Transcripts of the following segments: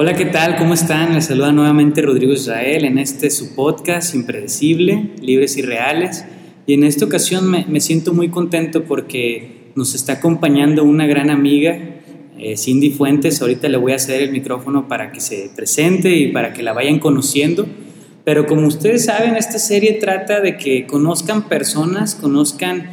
Hola, ¿qué tal? ¿Cómo están? Les saluda nuevamente Rodrigo Israel en este su podcast Impredecible, Libres y Reales. Y en esta ocasión me, me siento muy contento porque nos está acompañando una gran amiga, eh, Cindy Fuentes. Ahorita le voy a ceder el micrófono para que se presente y para que la vayan conociendo. Pero como ustedes saben, esta serie trata de que conozcan personas, conozcan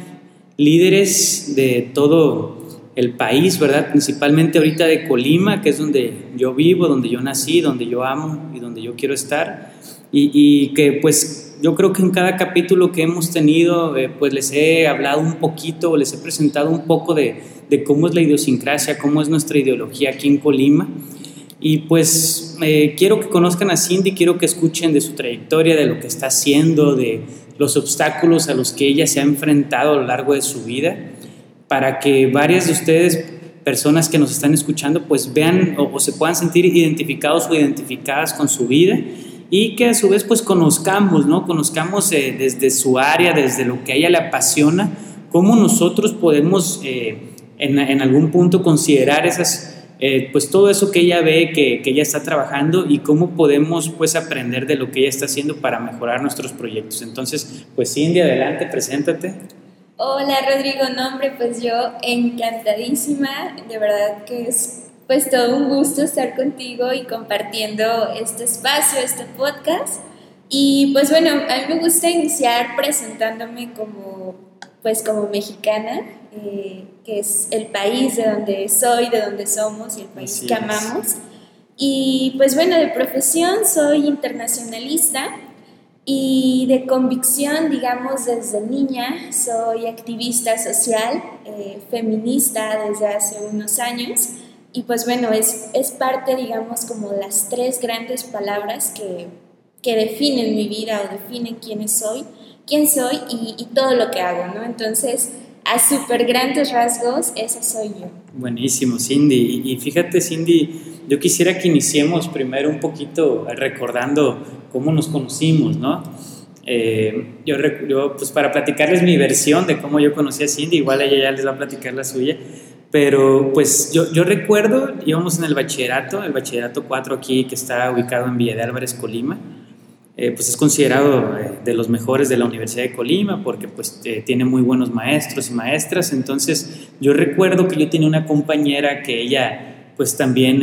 líderes de todo el país, ¿verdad? Principalmente ahorita de Colima, que es donde yo vivo, donde yo nací, donde yo amo y donde yo quiero estar. Y, que pues yo creo que en cada capítulo que hemos tenido, eh, pues les he hablado un poquito, les he presentado un poco de, de, cómo es la idiosincrasia, cómo es nuestra ideología aquí en Colima. Y pues eh, quiero que conozcan a Cindy, quiero que escuchen de su trayectoria, de lo que está haciendo, de los obstáculos a los que ella se ha enfrentado a lo largo de su vida para que varias de ustedes, personas que nos están escuchando, pues vean o, se puedan sentir identificados o identificadas con su vida y que a su vez pues conozcamos, ¿no? Conozcamos eh, desde su área, desde lo que a ella le apasiona, cómo nosotros podemos eh, en, algún punto considerar esas, eh, pues todo eso que ella ve, que, que, ella está trabajando y cómo podemos pues aprender de lo que ella está haciendo para mejorar nuestros proyectos. Entonces, pues Cindy, adelante, preséntate. Hola Rodrigo, nombre, pues yo encantadísima, de verdad que es pues todo un gusto estar contigo y compartiendo este espacio, este podcast. Y pues bueno, a mí me gusta iniciar presentándome como pues como mexicana, eh, que es el país de donde soy, de donde somos y el país que amamos. Y pues bueno, de profesión soy internacionalista, y de convicción, digamos, desde niña, soy activista social, eh, feminista desde hace unos años. Y pues bueno, es, es parte, digamos, como las tres grandes palabras que, que definen mi vida o definen quién soy, quién soy y, y todo lo que hago, ¿no? Entonces, a súper grandes rasgos, esa soy yo. Buenísimo, Cindy. Y fíjate, Cindy, yo quisiera que iniciemos primero un poquito recordando cómo nos conocimos, ¿no? Eh, yo, yo, pues para platicarles mi versión de cómo yo conocí a Cindy, igual ella ya les va a platicar la suya, pero pues yo, yo recuerdo, íbamos en el bachillerato, el bachillerato 4 aquí que está ubicado en Villa de Álvarez, Colima, eh, pues es considerado eh, de los mejores de la Universidad de Colima porque pues tiene muy buenos maestros y maestras, entonces yo recuerdo que yo tenía una compañera que ella pues también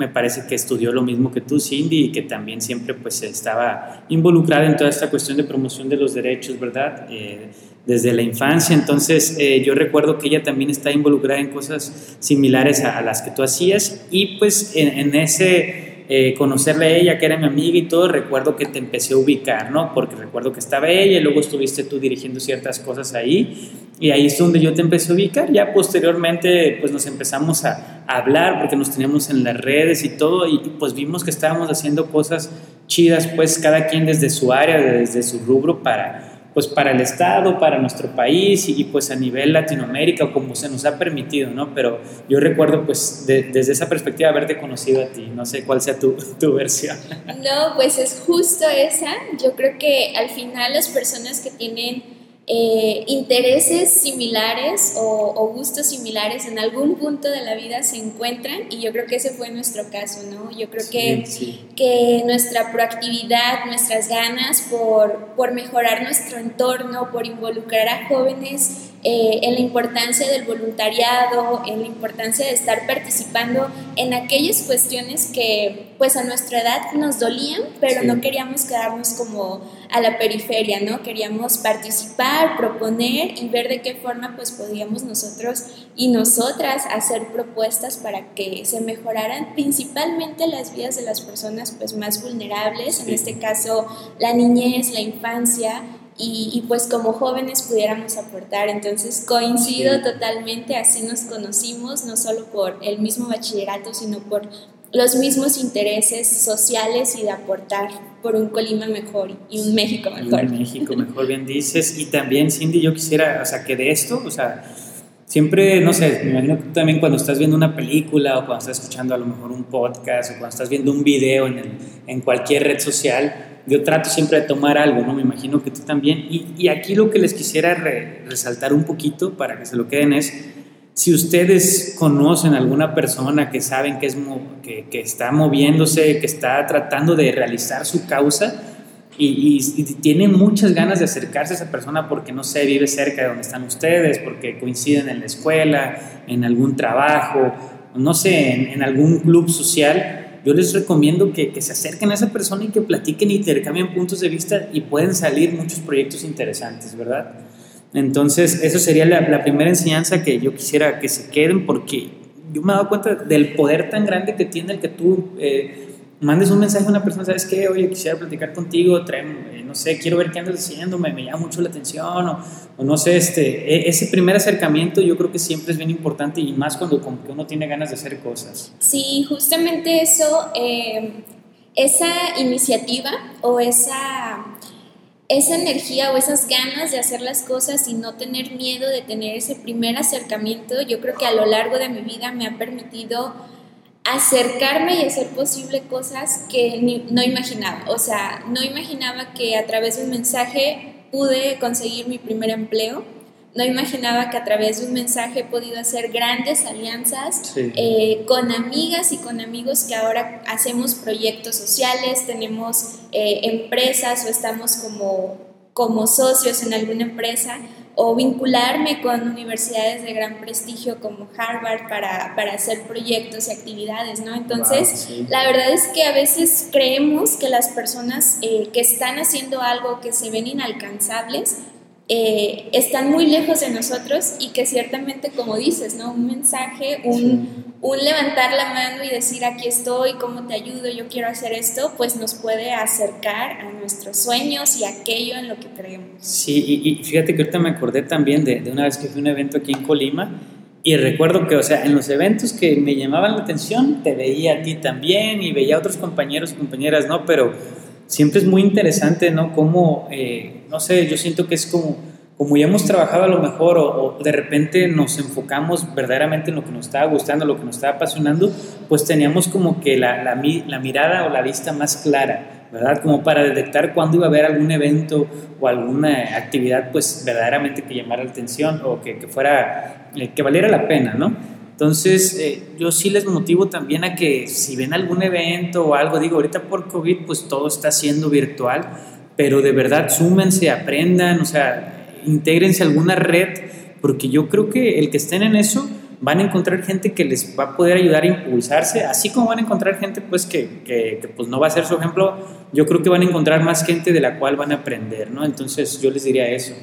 me parece que estudió lo mismo que tú, Cindy, y que también siempre pues estaba involucrada en toda esta cuestión de promoción de los derechos, ¿verdad? Eh, desde la infancia. Entonces eh, yo recuerdo que ella también está involucrada en cosas similares a, las que tú hacías y pues en, ese eh, conocerle a ella, que era mi amiga y todo, recuerdo que te empecé a ubicar, ¿no? Porque recuerdo que estaba ella y luego estuviste tú dirigiendo ciertas cosas ahí y ahí es donde yo te empecé a ubicar. Ya posteriormente, pues nos empezamos a, hablar porque nos teníamos en las redes y todo, y pues vimos que estábamos haciendo cosas chidas, pues cada quien desde su área, desde su rubro para, pues para el Estado, para nuestro país y, pues a nivel Latinoamérica como se nos ha permitido, ¿no? Pero yo recuerdo pues desde esa perspectiva haberte conocido a ti, no sé cuál sea tu, tu versión. No, pues es justo esa, yo creo que al final las personas que tienen eh, intereses similares o, gustos similares en algún punto de la vida se encuentran y yo creo que ese fue nuestro caso, ¿no? Yo creo que, que nuestra proactividad, nuestras ganas por, por mejorar nuestro entorno, por involucrar a jóvenes eh, en la importancia del voluntariado, en la importancia de estar participando en aquellas cuestiones que pues a nuestra edad nos dolían, pero no queríamos quedarnos como a la periferia, ¿no? Queríamos participar, proponer y ver de qué forma pues podíamos nosotros y nosotras hacer propuestas para que se mejoraran principalmente las vidas de las personas pues más vulnerables, en este caso la niñez, la infancia, y, pues como jóvenes pudiéramos aportar. Entonces coincido totalmente, así nos conocimos, no solo por el mismo bachillerato, sino por los mismos intereses sociales y de aportar por un Colima mejor y un México mejor. un México mejor, bien dices. Y también, Cindy, yo quisiera, o sea, que de esto, o sea, siempre, no sé, me imagino que también cuando estás viendo una película o cuando estás escuchando a lo mejor un podcast o cuando estás viendo un video en, el, en cualquier red social, yo trato siempre de tomar algo, ¿no? Me imagino que tú también. Y, aquí lo que les quisiera resaltar un poquito para que se lo queden es, si ustedes conocen a alguna persona que saben que, es, que está moviéndose, que está tratando de realizar su causa, y, y, tienen muchas ganas de acercarse a esa persona porque, no sé, vive cerca de donde están ustedes, porque coinciden en la escuela, en algún trabajo, no sé, en, algún club social, yo les recomiendo que, que, se acerquen a esa persona y que platiquen y intercambien puntos de vista y pueden salir muchos proyectos interesantes, ¿verdad? Entonces, eso sería la, primera enseñanza que yo quisiera que se queden porque yo me he dado cuenta del poder tan grande que tiene el que tú eh, mandes un mensaje a una persona, ¿sabes qué? Oye, quisiera platicar contigo, eh, no sé, quiero ver qué andas haciendo, me, me llama mucho la atención, o, no sé, este, e, ese primer acercamiento yo creo que siempre es bien importante y más cuando como que uno tiene ganas de hacer cosas. Sí, justamente eso, eh, esa iniciativa o esa esa energía o esas ganas de hacer las cosas y no tener miedo de tener ese primer acercamiento, yo creo que a lo largo de mi vida me ha permitido acercarme y hacer posible cosas que no imaginaba. O sea, no imaginaba que a través de un mensaje pude conseguir mi primer empleo. No imaginaba que a través de un mensaje he podido hacer grandes alianzas eh, con amigas y con amigos que ahora hacemos proyectos sociales, tenemos eh, empresas o estamos como, como socios en alguna empresa o vincularme con universidades de gran prestigio como Harvard para, para hacer proyectos y actividades, ¿no? Entonces, la verdad es que a veces creemos que las personas eh, que están haciendo algo que se ven inalcanzables, eh, están muy lejos de nosotros y que ciertamente, como dices, ¿no? Un mensaje, un, un, levantar la mano y decir aquí estoy, cómo te ayudo, yo quiero hacer esto, pues nos puede acercar a nuestros sueños y aquello en lo que creemos. Sí, y, fíjate que ahorita me acordé también de, de una vez que fui a un evento aquí en Colima y recuerdo que, o sea, en los eventos que me llamaban la atención, te veía a ti también y veía a otros compañeros y compañeras, ¿no? Pero siempre es muy interesante, ¿no? Como, eh, no sé, yo siento que es como, como ya hemos trabajado a lo mejor o, de repente nos enfocamos verdaderamente en lo que nos estaba gustando, lo que nos estaba apasionando, pues teníamos como que la, la, mirada o la vista más clara, ¿verdad? Como para detectar cuándo iba a haber algún evento o alguna actividad, pues verdaderamente que llamara la atención o que, que fuera, eh, que valiera la pena, ¿no? Entonces, eh, yo sí les motivo también a que si ven algún evento o algo, digo, ahorita por COVID, pues todo está siendo virtual, pero de verdad súmense, aprendan, o sea, intégrense a alguna red, porque yo creo que el que estén en eso van a encontrar gente que les va a poder ayudar a impulsarse, así como van a encontrar gente pues que, que, que, pues no va a ser su ejemplo, yo creo que van a encontrar más gente de la cual van a aprender, ¿no? Entonces yo les diría eso.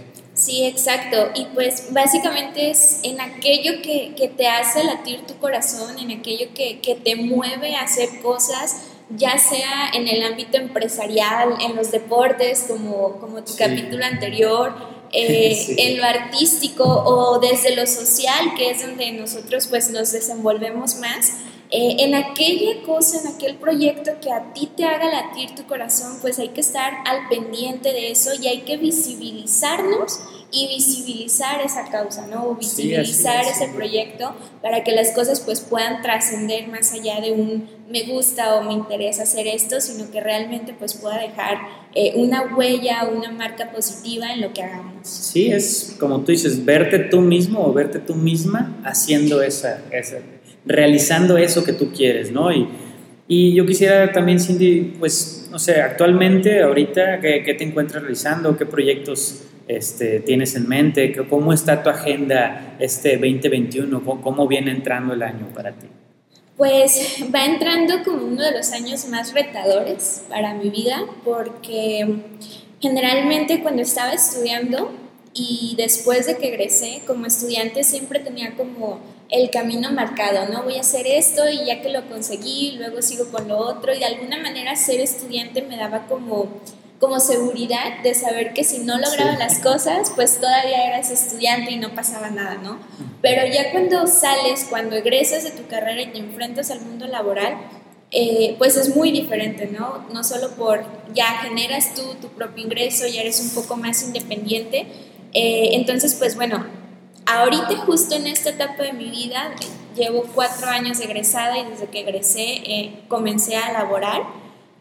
Sí, exacto. Y pues básicamente es en aquello que, que te hace latir tu corazón, en aquello que, que, te mueve a hacer cosas, ya sea en el ámbito empresarial, en los deportes, como, como tu capítulo anterior, eh, en lo artístico o desde lo social, que es donde nosotros pues nos desenvolvemos más eh, en aquella cosa, en aquel proyecto que a ti te haga latir tu corazón, pues hay que estar al pendiente de eso y hay que visibilizarnos y visibilizar esa causa, ¿no? O visibilizar ese proyecto para que las cosas pues puedan trascender más allá de un me gusta o me interesa hacer esto, sino que realmente pues pueda dejar eh, una huella, una marca positiva en lo que hagamos. Sí, es como tú dices, verte tú mismo o verte tú misma haciendo esa, esa realizando eso que tú quieres, ¿no? Y, y yo quisiera también, Cindy, pues, no sé, actualmente, ahorita, ¿qué, qué te encuentras realizando? ¿Qué proyectos este, tienes en mente? ¿Cómo está tu agenda este 2021? ¿Cómo viene entrando el año para ti? Pues va entrando como uno de los años más retadores para mi vida, porque generalmente cuando estaba estudiando y después de que egresé como estudiante siempre tenía como el camino marcado, ¿no? Voy a hacer esto y ya que lo conseguí, luego sigo con lo otro y de alguna manera ser estudiante me daba como, como seguridad de saber que si no lograba las cosas, pues todavía eras estudiante y no pasaba nada, ¿no? Pero ya cuando sales, cuando egresas de tu carrera y te enfrentas al mundo laboral, eh, pues es muy diferente, ¿no? No solo por ya generas tú tu propio ingreso, ya eres un poco más independiente. Eh, entonces, pues bueno, Ahorita justo en esta etapa de mi vida, llevo cuatro años egresada y desde que egresé eh, comencé a laborar.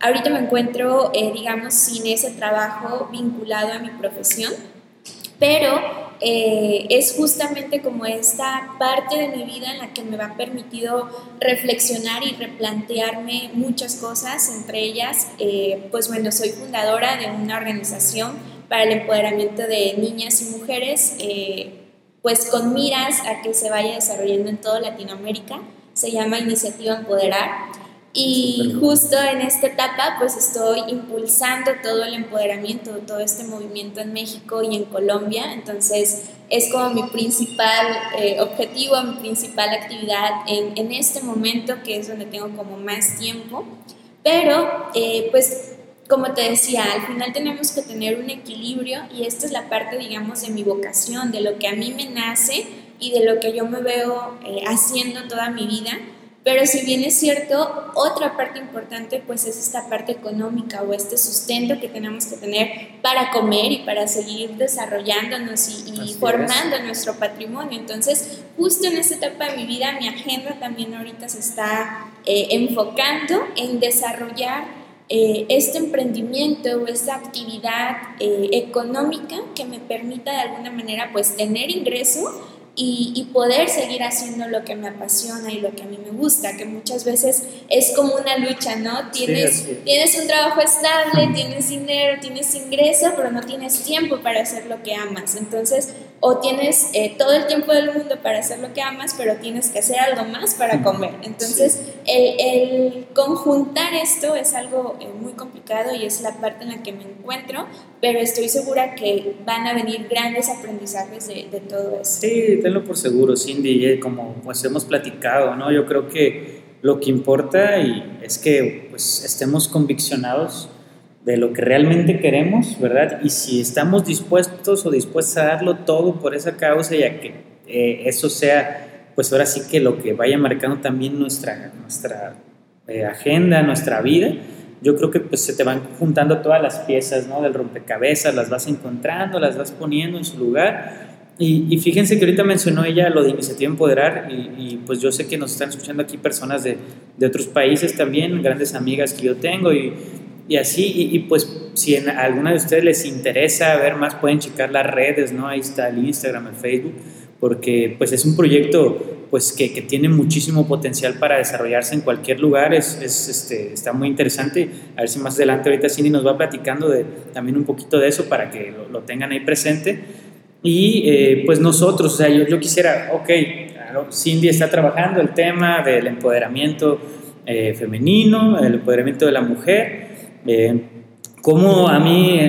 Ahorita me encuentro, eh, digamos, sin ese trabajo vinculado a mi profesión, pero eh, es justamente como esta parte de mi vida en la que me ha permitido reflexionar y replantearme muchas cosas, entre ellas, eh, pues bueno, soy fundadora de una organización para el empoderamiento de niñas y mujeres, pues con miras a que se vaya desarrollando en toda Latinoamérica, se llama Iniciativa Empoderar y justo en esta etapa pues estoy impulsando todo el empoderamiento, todo este movimiento en México y en Colombia. Entonces es como mi principal eh, objetivo, mi principal actividad en, en, este momento que es donde tengo como más tiempo. Pero eh, pues como te decía, al final tenemos que tener un equilibrio y esta es la parte digamos de mi vocación, de lo que a mí me nace y de lo que yo me veo eh, haciendo toda mi vida pero si bien es cierto, otra parte importante pues es esta parte económica o este sustento que tenemos que tener para comer y para seguir desarrollándonos y, formando nuestro patrimonio. Entonces, justo en esta etapa de mi vida, mi agenda también ahorita se está eh, enfocando en desarrollar eh, este emprendimiento o esta actividad eh, económica que me permita de alguna manera pues tener ingreso y, poder seguir haciendo lo que me apasiona y lo que a mí me gusta, que muchas veces es como una lucha, ¿no? Tienes, tienes un trabajo estable, tienes dinero, tienes ingreso, pero no tienes tiempo para hacer lo que amas. Entonces, o tienes eh, todo el tiempo del mundo para hacer lo que amas, pero tienes que hacer algo más para comer. Entonces, el, el, conjuntar esto es algo eh, muy complicado y es la parte en la que me encuentro, pero estoy segura que van a venir grandes aprendizajes de, de todo eso. Sí, tenlo por seguro, Cindy, como pues hemos platicado, ¿no? Yo creo que lo que importa y es que pues estemos conviccionados de lo que realmente queremos, ¿verdad? Y si estamos dispuestos o dispuestos a darlo todo por esa causa y a que eh, eso sea, pues ahora sí que lo que vaya marcando también nuestra, nuestra eh, agenda, nuestra vida, yo creo que pues se te van juntando todas las piezas, ¿no? Del rompecabezas, las vas encontrando, las vas poniendo en su lugar. Y, fíjense que ahorita mencionó ella lo de Iniciativa Empoderar y, y, pues yo sé que nos están escuchando aquí personas de, de otros países también, grandes amigas que yo tengo y y así, y, pues si a alguna de ustedes les interesa ver más, pueden checar las redes, ¿no? Ahí está el Instagram, el Facebook, porque pues es un proyecto pues que, que tiene muchísimo potencial para desarrollarse en cualquier lugar, es, es, este, está muy interesante, a ver si más adelante ahorita Cindy nos va platicando de, también un poquito de eso para que lo, tengan ahí presente. Y eh, pues nosotros, o sea, yo, yo quisiera, ok, Cindy está trabajando el tema del empoderamiento eh, femenino, el empoderamiento de la mujer, eh, como a mí,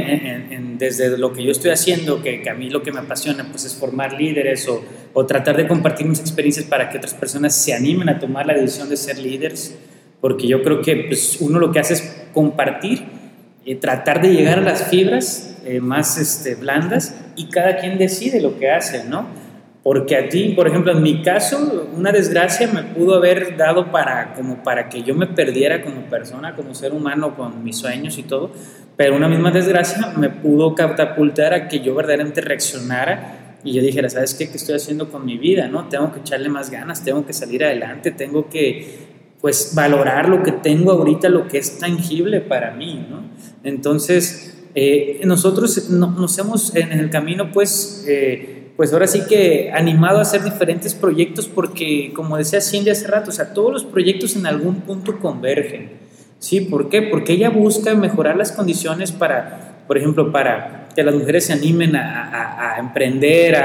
desde lo que yo estoy haciendo, que, a mí lo que me apasiona pues es formar líderes o, o, tratar de compartir mis experiencias para que otras personas se animen a tomar la decisión de ser líderes, porque yo creo que pues, uno lo que hace es compartir, eh, tratar de llegar a las fibras eh, más este, blandas y cada quien decide lo que hace, ¿no? Porque a ti, por ejemplo, en mi caso, una desgracia me pudo haber dado para, como para que yo me perdiera como persona, como ser humano, con mis sueños y todo, pero una misma desgracia me pudo catapultar a que yo verdaderamente reaccionara y yo dijera, ¿sabes qué? ¿Qué estoy haciendo con mi vida? ¿no? Tengo que echarle más ganas, tengo que salir adelante, tengo que pues valorar lo que tengo ahorita, lo que es tangible para mí, ¿no? Entonces, eh, nosotros nos hemos en el camino pues... Eh, pues ahora sí que animado a hacer diferentes proyectos porque, como decía Cindy hace rato, o sea, todos los proyectos en algún punto convergen. ¿Sí? ¿Por qué? Porque ella busca mejorar las condiciones para, por ejemplo, para que las mujeres se animen a, emprender,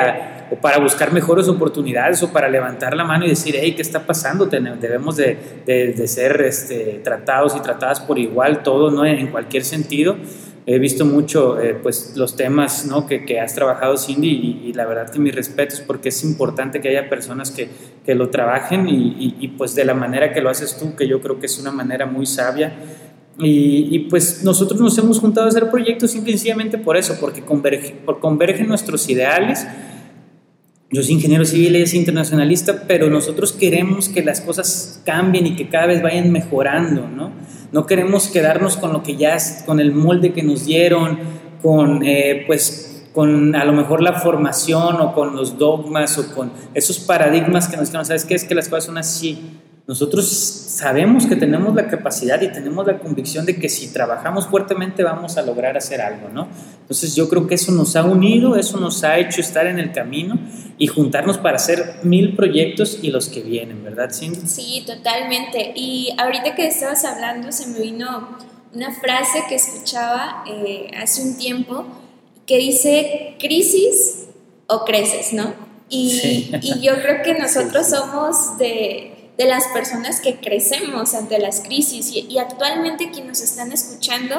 o para buscar mejores oportunidades, o para levantar la mano y decir, hey, ¿qué está pasando? Debemos de, ser este, tratados y tratadas por igual, todo, ¿no? En cualquier sentido he visto mucho eh, pues los temas ¿no? que, que, has trabajado Cindy y, la verdad que mi respeto es porque es importante que haya personas que, que lo trabajen y, y, pues de la manera que lo haces tú que yo creo que es una manera muy sabia y, pues nosotros nos hemos juntado a hacer proyectos simplemente por eso porque converge, por convergen nuestros ideales yo soy ingeniero civil es internacionalista pero nosotros queremos que las cosas cambien y que cada vez vayan mejorando ¿no? No queremos quedarnos con lo que ya es, con el molde que nos dieron, con eh, pues con a lo mejor la formación o con los dogmas o con esos paradigmas que nos dijeron, ¿sabes qué? Es que las cosas son así. Nosotros sabemos que tenemos la capacidad y tenemos la convicción de que si trabajamos fuertemente vamos a lograr hacer algo, ¿no? Entonces yo creo que eso nos ha unido, eso nos ha hecho estar en el camino y juntarnos para hacer mil proyectos y los que vienen, ¿verdad, Cindy? Sí, totalmente. Y ahorita que estabas hablando se me vino una frase que escuchaba eh, hace un tiempo que dice crisis o creces, ¿no? Y, y yo creo que nosotros somos de, de las personas que crecemos ante las crisis y, actualmente quienes nos están escuchando,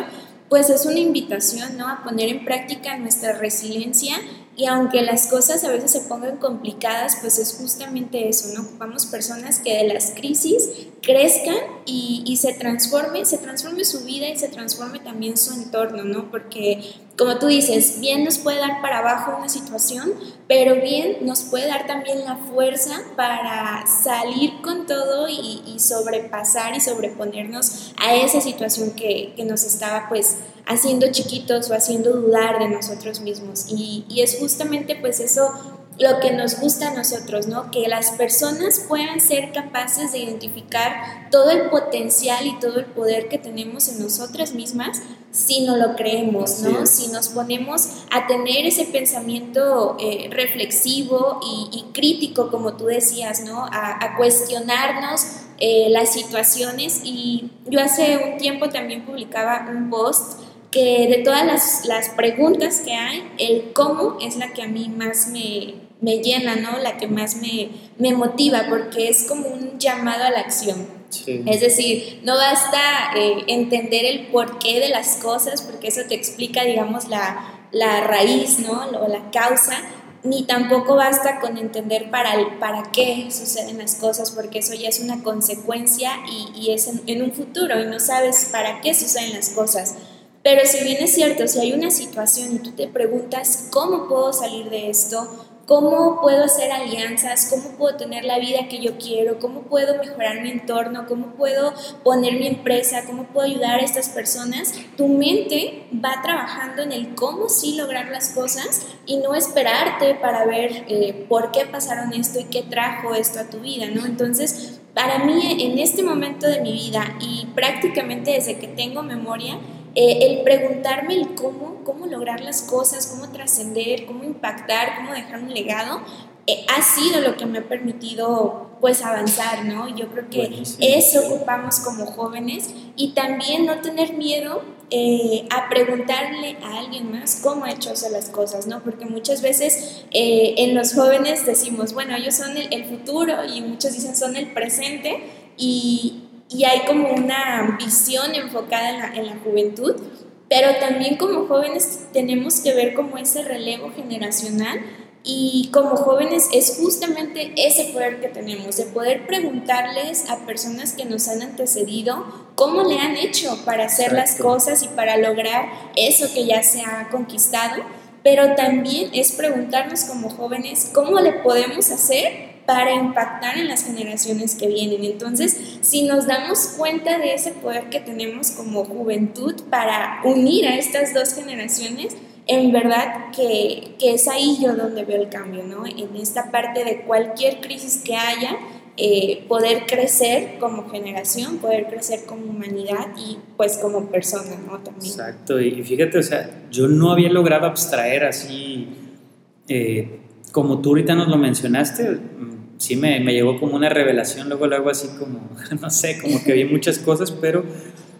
pues es una invitación ¿no? a poner en práctica nuestra resiliencia y aunque las cosas a veces se pongan complicadas, pues es justamente eso, ¿no? Ocupamos personas que de las crisis crezcan y, y, se transforme, se transforme su vida y se transforme también su entorno, ¿no? Porque, como tú dices, bien nos puede dar para abajo una situación, pero bien nos puede dar también la fuerza para salir con todo y, sobrepasar y sobreponernos a esa situación que, que nos estaba, pues, haciendo chiquitos o haciendo dudar de nosotros mismos. Y, y, es justamente pues eso lo que nos gusta a nosotros, ¿no? Que las personas puedan ser capaces de identificar todo el potencial y todo el poder que tenemos en nosotras mismas si no lo creemos, ¿no? Si nos ponemos a tener ese pensamiento eh, reflexivo y, y, crítico, como tú decías, ¿no? A, a cuestionarnos eh, las situaciones y yo hace un tiempo también publicaba un post que de todas las, las, preguntas que hay, el cómo es la que a mí más me, me llena, ¿no? La que más me, me, motiva, porque es como un llamado a la acción. Sí. Es decir, no basta eh, entender el porqué de las cosas, porque eso te explica, digamos, la, la raíz, ¿no? O la causa, ni tampoco basta con entender para, el, para qué suceden las cosas, porque eso ya es una consecuencia y, y es en, en un futuro y no sabes para qué suceden las cosas. Pero si bien es cierto, si hay una situación y tú te preguntas cómo puedo salir de esto, cómo puedo hacer alianzas, cómo puedo tener la vida que yo quiero, cómo puedo mejorar mi entorno, cómo puedo poner mi empresa, cómo puedo ayudar a estas personas, tu mente va trabajando en el cómo sí lograr las cosas y no esperarte para ver eh, por qué pasaron esto y qué trajo esto a tu vida, ¿no? Entonces, para mí en este momento de mi vida y prácticamente desde que tengo memoria, eh, el preguntarme el cómo, cómo lograr las cosas, cómo trascender, cómo impactar, cómo dejar un legado, eh, ha sido lo que me ha permitido pues avanzar, ¿no? Yo creo que Buenísimo. eso ocupamos como jóvenes y también no tener miedo eh, a preguntarle a alguien más cómo ha hecho hacer las cosas, ¿no? Porque muchas veces eh, en los jóvenes decimos, bueno, ellos son el, el futuro y muchos dicen son el presente y, y hay como una visión enfocada en la, en la, juventud, pero también como jóvenes tenemos que ver como ese relevo generacional y como jóvenes es justamente ese poder que tenemos, de poder preguntarles a personas que nos han antecedido cómo le han hecho para hacer las cosas y para lograr eso que ya se ha conquistado, pero también es preguntarnos como jóvenes cómo le podemos hacer para impactar en las generaciones que vienen. Entonces, si nos damos cuenta de ese poder que tenemos como juventud para unir a estas dos generaciones, en verdad que, que es ahí yo donde veo el cambio, ¿no? En esta parte de cualquier crisis que haya, eh, poder crecer como generación, poder crecer como humanidad y pues como persona, ¿no? También. Exacto, y fíjate, o sea, yo no había logrado abstraer así, eh, como tú ahorita nos lo mencionaste, sí me, me, llegó como una revelación, luego luego así como, no sé, como que vi muchas cosas, pero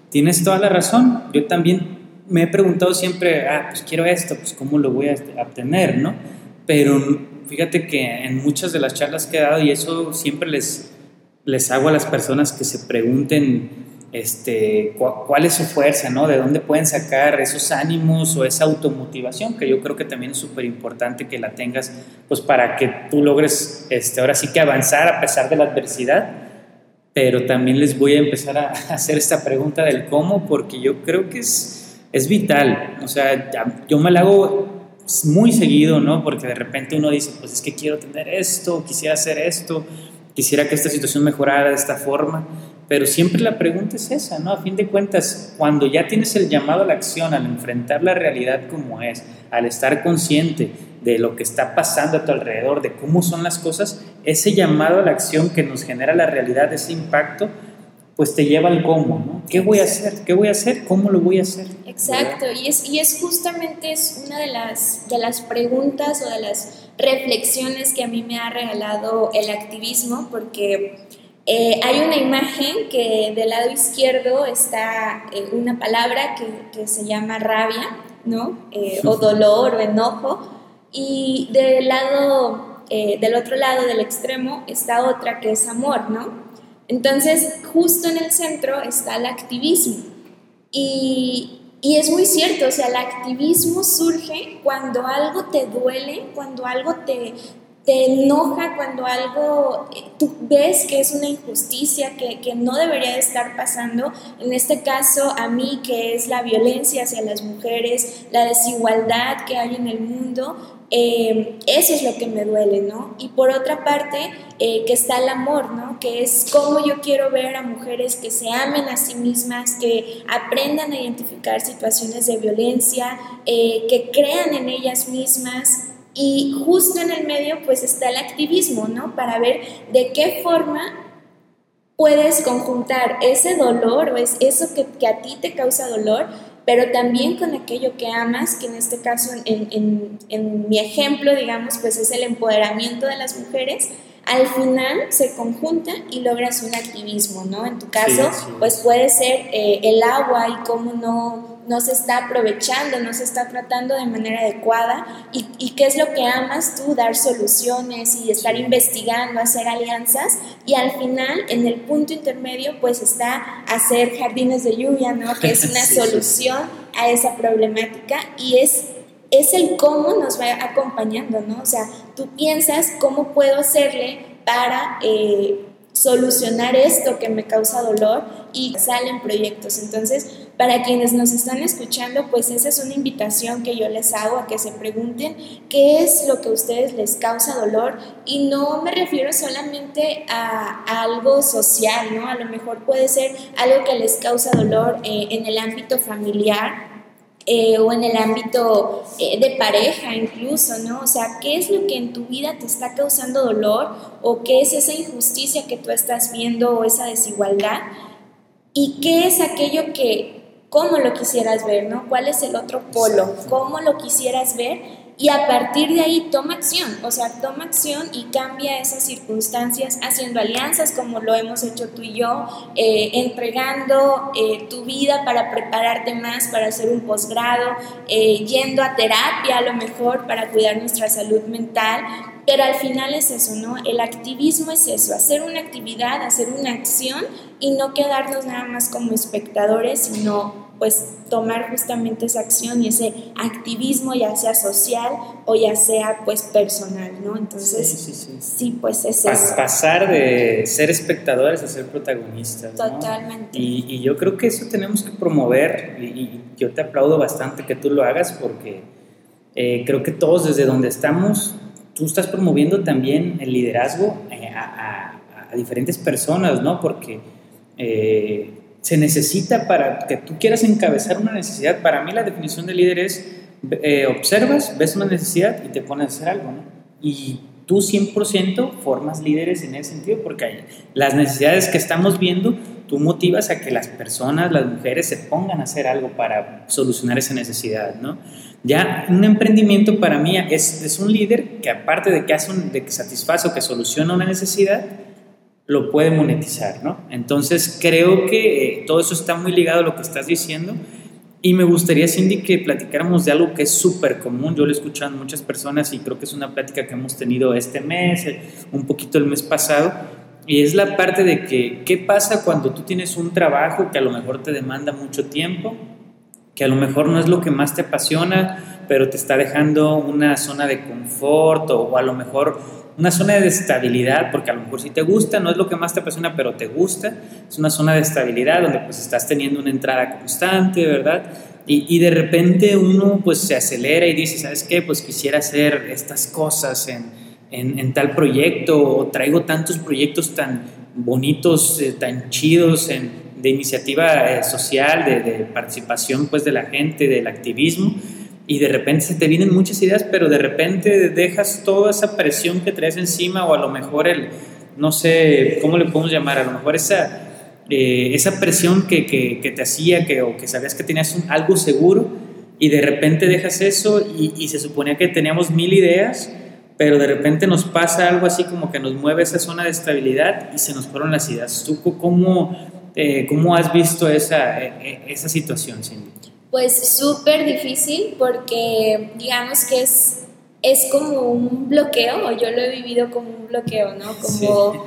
tienes toda la razón. Yo también me he preguntado siempre, ah, pues quiero esto, pues cómo lo voy a obtener, ¿no? Pero fíjate que en muchas de las charlas que he dado, y eso siempre les, les hago a las personas que se pregunten, este, cuál es su fuerza, ¿no? De dónde pueden sacar esos ánimos o esa automotivación, que yo creo que también es súper importante que la tengas, pues para que tú logres, este, ahora sí que avanzar a pesar de la adversidad, pero también les voy a empezar a hacer esta pregunta del cómo, porque yo creo que es, es vital, o sea, yo me la hago muy seguido, ¿no? Porque de repente uno dice, pues es que quiero tener esto, quisiera hacer esto, quisiera que esta situación mejorara de esta forma, pero siempre la pregunta es esa, ¿no? A fin de cuentas, cuando ya tienes el llamado a la acción, al enfrentar la realidad como es, al estar consciente de lo que está pasando a tu alrededor, de cómo son las cosas, ese llamado a la acción que nos genera la realidad, ese impacto, pues te lleva al cómo, ¿no? ¿Qué voy a hacer? ¿Qué voy a hacer? ¿Cómo lo voy a hacer? Exacto, y es, y es justamente es una de las, de las preguntas o de las reflexiones que a mí me ha regalado el activismo, porque eh, hay una imagen que del lado izquierdo está eh, una palabra que, que, se llama rabia, ¿no? Eh, o dolor o enojo, y del lado, del otro lado del extremo está otra que es amor, ¿no? Entonces, justo en el centro está el activismo. Y, y, es muy cierto, o sea, el activismo surge cuando algo te duele, cuando algo te, te enoja, cuando algo eh, tú ves que es una injusticia, que, que, no debería de estar pasando. En este caso, a mí, que es la violencia hacia las mujeres, la desigualdad que hay en el mundo, eh, eso es lo que me duele, ¿no? Y por otra parte, eh, que está el amor, ¿no? Que es cómo yo quiero ver a mujeres que se amen a sí mismas, que aprendan a identificar situaciones de violencia, eh, que crean en ellas mismas. Y justo en el medio, pues está el activismo, ¿no? Para ver de qué forma puedes conjuntar ese dolor o es eso que, que a ti te causa dolor pero también con aquello que amas, que en este caso, en, en, en, mi ejemplo, digamos, pues es el empoderamiento de las mujeres, al final se conjunta y logras un activismo, ¿no? En tu caso, pues puede ser eh, el agua y cómo no no se está aprovechando, no se está tratando de manera adecuada y, y, qué es lo que amas tú, dar soluciones y estar investigando, hacer alianzas y al final en el punto intermedio pues está hacer jardines de lluvia, ¿no? Que es una solución a esa problemática y es, es el cómo nos va acompañando, ¿no? O sea, tú piensas cómo puedo hacerle para... Eh, solucionar esto que me causa dolor y salen proyectos. Entonces, para quienes nos están escuchando, pues esa es una invitación que yo les hago a que se pregunten qué es lo que a ustedes les causa dolor y no me refiero solamente a, algo social, ¿no? A lo mejor puede ser algo que les causa dolor eh, en el ámbito familiar, eh, o en el ámbito eh, de pareja incluso, ¿no? O sea, ¿qué es lo que en tu vida te está causando dolor o qué es esa injusticia que tú estás viendo o esa desigualdad? ¿Y qué es aquello que, cómo lo quisieras ver, ¿no? ¿Cuál es el otro polo? ¿Cómo lo quisieras ver? Y a partir de ahí toma acción, o sea, toma acción y cambia esas circunstancias haciendo alianzas como lo hemos hecho tú y yo, eh, entregando eh, tu vida para prepararte más para hacer un posgrado, eh, yendo a terapia a lo mejor para cuidar nuestra salud mental, pero al final es eso, ¿no? El activismo es eso, hacer una actividad, hacer una acción y no quedarnos nada más como espectadores, sino pues tomar justamente esa acción y ese activismo, ya sea social o ya sea pues personal, ¿no? Entonces, sí, sí, pues es eso. Pasar de ser espectadores a ser protagonistas. Totalmente. Y, yo creo que eso tenemos que promover y, yo te aplaudo bastante que tú lo hagas porque eh, creo que todos desde donde estamos, tú estás promoviendo también el liderazgo eh, a, a, diferentes personas, ¿no? Porque... Eh, se necesita para que tú quieras encabezar una necesidad. Para mí la definición de líder es, eh, observas, ves una necesidad y te pones a hacer algo, ¿no? Y tú 100% formas líderes en ese sentido, porque las necesidades que estamos viendo, tú motivas a que las personas, las mujeres, se pongan a hacer algo para solucionar esa necesidad, ¿no? Ya un emprendimiento para mí es, es un líder que aparte de que, hace de que satisface o que soluciona una necesidad, lo puede monetizar, ¿no? Entonces creo que eh, todo eso está muy ligado a lo que estás diciendo y me gustaría, Cindy, que platicáramos de algo que es súper común, yo lo he escuchado a muchas personas y creo que es una plática que hemos tenido este mes, eh, un poquito el mes pasado, y es la parte de que, ¿qué pasa cuando tú tienes un trabajo que a lo mejor te demanda mucho tiempo, que a lo mejor no es lo que más te apasiona, pero te está dejando una zona de confort o a lo mejor una zona de estabilidad, porque a lo mejor si te gusta, no es lo que más te apasiona, pero te gusta, es una zona de estabilidad donde pues estás teniendo una entrada constante, ¿verdad? Y, y de repente uno pues se acelera y dice, ¿sabes qué? Pues quisiera hacer estas cosas en, en, tal proyecto o traigo tantos proyectos tan bonitos, eh, tan chidos de iniciativa eh, social, de, de participación pues de la gente, del activismo y de repente se te vienen muchas ideas, pero de repente dejas toda esa presión que traes encima o a lo mejor el, no sé, ¿cómo le podemos llamar? A lo mejor esa, eh, esa presión que, que, te hacía que, o que sabías que tenías algo seguro y de repente dejas eso y, y, se suponía que teníamos mil ideas, pero de repente nos pasa algo así como que nos mueve esa zona de estabilidad y se nos fueron las ideas. ¿Tú cómo, eh, cómo has visto esa, e, e, esa situación, Cindy? Pues súper difícil porque digamos que es, es como un bloqueo, o yo lo he vivido como un bloqueo, ¿no? Como,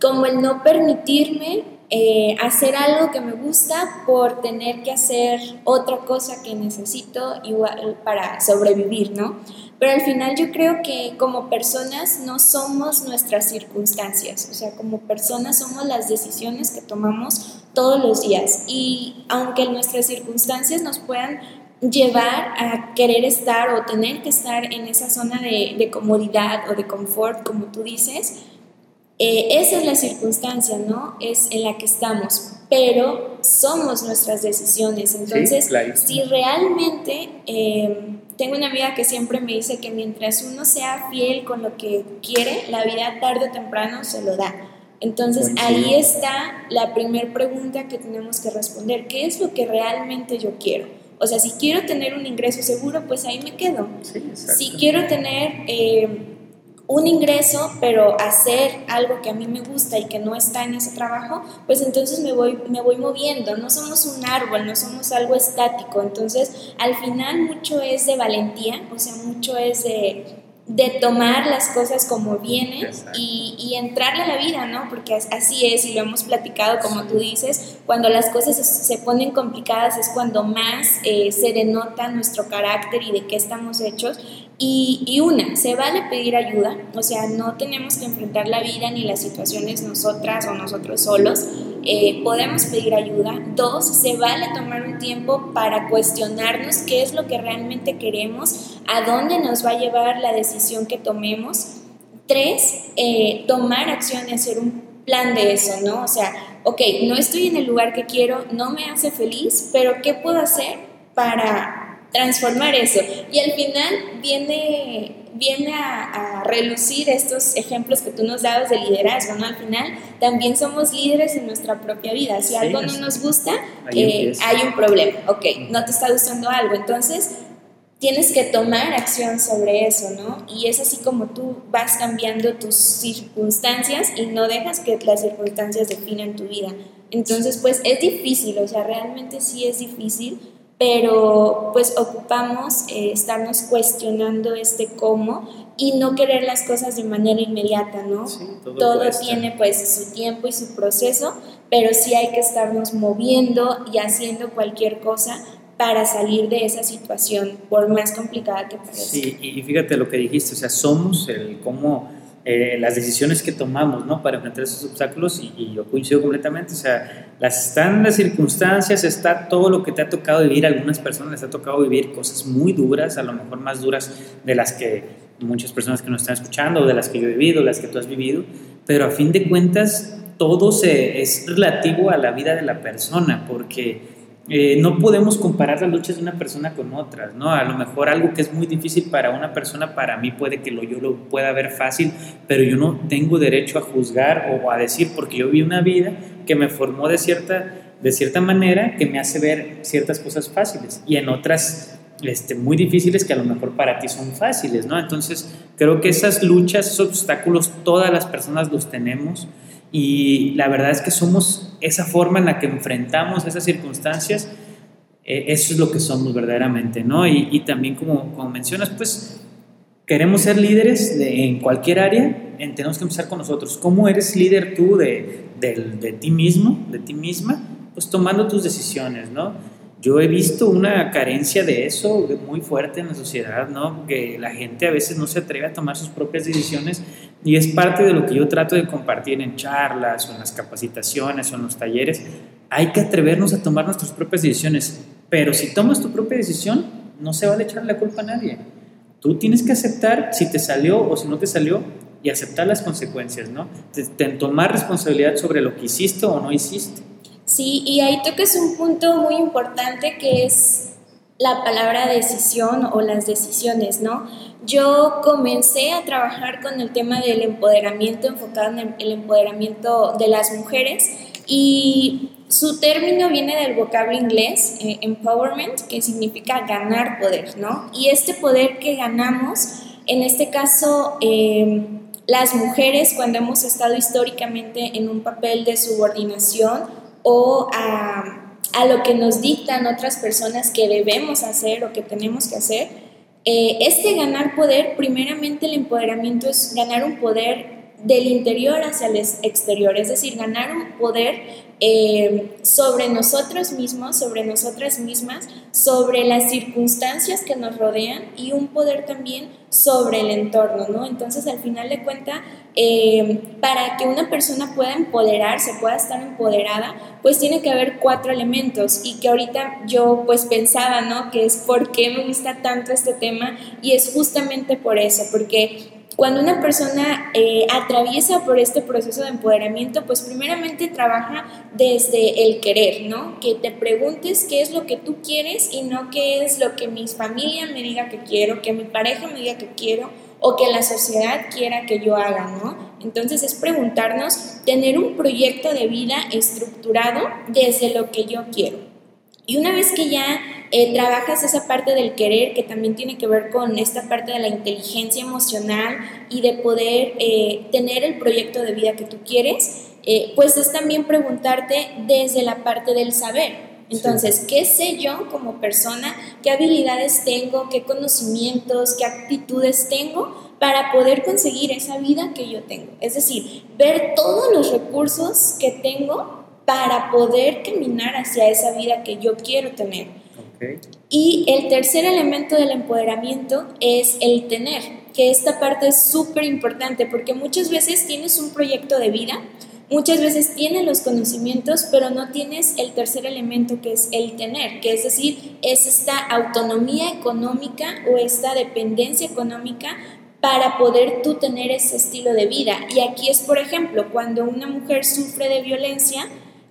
como el no permitirme eh, hacer algo que me gusta por tener que hacer otra cosa que necesito igual para sobrevivir, ¿no? Pero al final yo creo que como personas no somos nuestras circunstancias, o sea, como personas somos las decisiones que tomamos todos los días. Y aunque nuestras circunstancias nos puedan llevar a querer estar o tener que estar en esa zona de, comodidad o de confort, como tú dices, eh, esa es la circunstancia, ¿no? Es en la que estamos, pero somos nuestras decisiones. Entonces, si realmente, eh, tengo una amiga que siempre me dice que mientras uno sea fiel con lo que quiere, la vida tarde o temprano se lo da. Entonces ahí está la primera pregunta que tenemos que responder. ¿Qué es lo que realmente yo quiero? O sea, si quiero tener un ingreso seguro, pues ahí me quedo. si quiero tener eh, un ingreso, pero hacer algo que a mí me gusta y que no está en ese trabajo, pues entonces me voy, me voy moviendo. No somos un árbol, no somos algo estático. Entonces, al final mucho es de valentía, o sea, mucho es de de tomar las cosas como vienen y, y, entrarle a la vida, ¿no? Porque así es y lo hemos platicado, como tú dices, cuando las cosas se ponen complicadas es cuando más eh, se denota nuestro carácter y de qué estamos hechos. Y, y, una, se vale pedir ayuda, o sea, no tenemos que enfrentar la vida ni las situaciones nosotras o nosotros solos, eh, podemos pedir ayuda. Dos, se vale tomar un tiempo para cuestionarnos qué es lo que realmente queremos, a dónde nos va a llevar la decisión que tomemos. Tres, eh, tomar acción y hacer un plan de eso, ¿no? O sea, ok, no estoy en el lugar que quiero, no me hace feliz, pero ¿qué puedo hacer para transformar eso. Y al final viene, viene a, relucir estos ejemplos que tú nos dabas de liderazgo, ¿no? Al final también somos líderes en nuestra propia vida. Si algo no nos gusta, eh, hay un problema, ok, no te está gustando algo, entonces tienes que tomar acción sobre eso, ¿no? Y es así como tú vas cambiando tus circunstancias y no dejas que las circunstancias definan tu vida. Entonces, pues es difícil, o sea, realmente sí es difícil pero pues ocupamos eh, estarnos cuestionando este cómo y no querer las cosas de manera inmediata, ¿no? todo, tiene pues su tiempo y su proceso, pero sí hay que estarnos moviendo y haciendo cualquier cosa para salir de esa situación, por más complicada que parezca. Sí, y fíjate lo que dijiste, o sea, somos el cómo eh, las decisiones que tomamos ¿no? para enfrentar esos obstáculos y, yo coincido completamente, o sea, las, están las circunstancias, está todo lo que te ha tocado vivir, a algunas personas les ha tocado vivir cosas muy duras, a lo mejor más duras de las que muchas personas que nos están escuchando, de las que yo he vivido, las que tú has vivido, pero a fin de cuentas todo se, es relativo a la vida de la persona, porque eh, no podemos comparar las luchas de una persona con otras, ¿no? A lo mejor algo que es muy difícil para una persona, para mí puede que lo, yo lo pueda ver fácil, pero yo no tengo derecho a juzgar o a decir, porque yo vi una vida que me formó de cierta, de cierta manera que me hace ver ciertas cosas fáciles y en otras este, muy difíciles que a lo mejor para ti son fáciles, ¿no? Entonces, creo que esas luchas, esos obstáculos, todas las personas los tenemos y la verdad es que somos esa forma en la que enfrentamos esas circunstancias, eh, eso es lo que somos verdaderamente, ¿no? Y, también como, como, mencionas, pues queremos ser líderes en cualquier área, tenemos que empezar con nosotros. ¿Cómo eres líder tú de, de ti mismo, de ti misma? Pues tomando tus decisiones, ¿no? Yo he visto una carencia de eso muy fuerte en la sociedad, ¿no? Que la gente a veces no se atreve a tomar sus propias decisiones y es parte de lo que yo trato de compartir en charlas o en las capacitaciones o en los talleres. Hay que atrevernos a tomar nuestras propias decisiones, pero si tomas tu propia decisión, no se vale echar la culpa a nadie. Tú tienes que aceptar si te salió o si no te salió y aceptar las consecuencias, ¿no? tomar responsabilidad sobre lo que hiciste o no hiciste. Sí, y ahí tocas un punto muy importante que es la palabra decisión o las decisiones, ¿no? Yo comencé a trabajar con el tema del empoderamiento, enfocado en el empoderamiento de las mujeres y su término viene del vocablo inglés, eh, empowerment, que significa ganar poder, ¿no? Y este poder que ganamos, en este caso, em, las mujeres, cuando hemos estado históricamente en un papel de subordinación o a a lo que nos dictan otras personas que debemos hacer o que tenemos que hacer, eh, este ganar poder, primeramente el empoderamiento es ganar un poder del interior hacia el exterior, es decir, ganar un poder eh, sobre nosotros mismos, sobre nosotras mismas, sobre las circunstancias que nos rodean y un poder también sobre el entorno, ¿no? Entonces, al final de cuentas, eh, para que una persona pueda empoderarse, pueda estar empoderada, pues tiene que haber cuatro elementos y que ahorita yo pues pensaba, ¿no? Que es por qué me gusta tanto este tema y es justamente por eso, porque cuando una persona eh, atraviesa por este proceso de empoderamiento, pues primeramente trabaja desde el querer, ¿no? Que te preguntes qué es lo que tú quieres y no qué es lo que mi familia me diga que quiero, que mi pareja me diga que quiero o que la sociedad quiera que yo haga, ¿no? Entonces es preguntarnos, tener un proyecto de vida estructurado desde lo que yo quiero. Y una vez que ya eh, trabajas esa parte del querer, que también tiene que ver con esta parte de la inteligencia emocional y de poder eh, tener el proyecto de vida que tú quieres, eh, pues es también preguntarte desde la parte del saber. Entonces, ¿qué sé yo como persona? ¿Qué habilidades tengo? ¿Qué conocimientos? ¿Qué actitudes tengo para poder conseguir esa vida que yo tengo? Es decir, ver todos los recursos que tengo para poder caminar hacia esa vida que yo quiero tener. Y el tercer elemento del empoderamiento es el tener, que esta parte es súper importante porque muchas veces tienes un proyecto de vida, Muchas veces tienes los conocimientos, pero no tienes el tercer elemento que es el tener, que es decir, es esta autonomía económica o esta dependencia económica para poder tú tener ese estilo de vida. Y aquí es, por ejemplo, cuando una mujer sufre de violencia,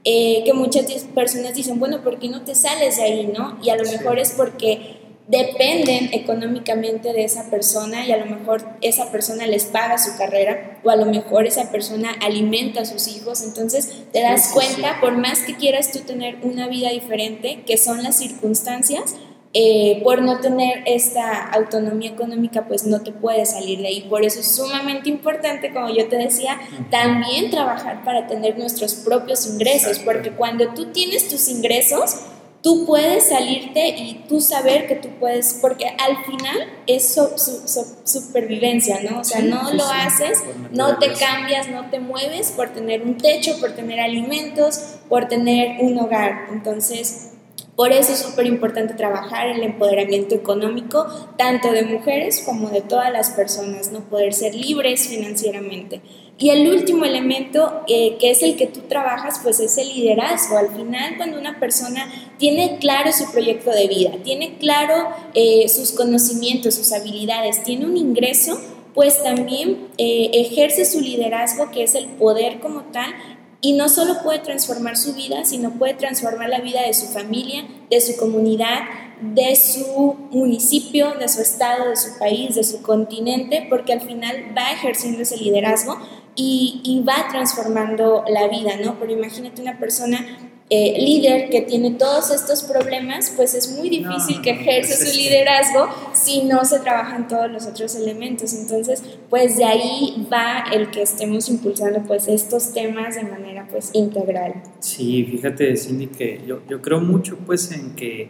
eh, que muchas personas dicen, bueno, ¿por qué no te sales de ahí, no? Y a lo mejor es porque dependen económicamente de esa persona y a lo mejor esa persona les paga su carrera o a lo mejor esa persona alimenta a sus hijos, entonces te das cuenta, por más que quieras tú tener una vida diferente, que son las circunstancias, eh, por no tener esta autonomía económica, pues no te puedes salir de ahí. Por eso es sumamente importante, como yo te decía, también trabajar para tener nuestros propios ingresos, porque cuando tú tienes tus ingresos, tú puedes salirte y tú saber que tú puedes, porque al final es su, supervivencia, ¿no? O sea, no lo haces, no te cambias, no te mueves por tener un techo, por tener alimentos, por tener un hogar. Entonces, por eso es súper importante trabajar el empoderamiento económico, tanto de mujeres como de todas las personas, no poder ser libres financieramente. Y el último elemento, eh, que es el que tú trabajas, pues es el liderazgo. Al final, cuando una persona tiene claro su proyecto de vida, tiene claro eh, sus conocimientos, sus habilidades, tiene un ingreso, pues también eh, ejerce su liderazgo, que es el poder como tal, y no solo puede transformar su vida, sino puede transformar la vida de su familia, de su comunidad, de su municipio, de su estado, de su país, de su continente, porque al final va ejerciendo ese liderazgo y, y va transformando la vida, ¿no? Pero imagínate una persona eh, líder que tiene todos estos problemas, pues es muy difícil que ejerce su liderazgo si no se trabajan todos los otros elementos. Entonces, pues de ahí va el que estemos impulsando pues estos temas de manera pues integral. Sí, fíjate Cindy que yo, yo creo mucho pues en que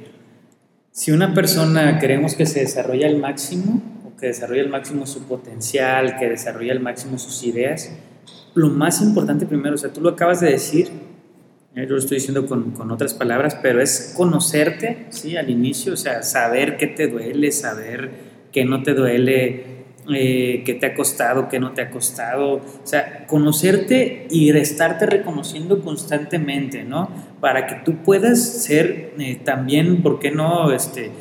si una persona queremos que se desarrolle al máximo o que desarrolle al máximo su potencial, que desarrolle al máximo sus ideas, lo más importante primero, o sea, tú lo acabas de decir, yo lo estoy diciendo con, con, otras palabras, pero es conocerte, ¿sí? Al inicio, o sea, saber qué te duele, saber qué no te duele, eh, qué te ha costado, qué no te ha costado, o sea, conocerte y estarte reconociendo constantemente, ¿no? Para que tú puedas ser eh, también, ¿por qué no? Este,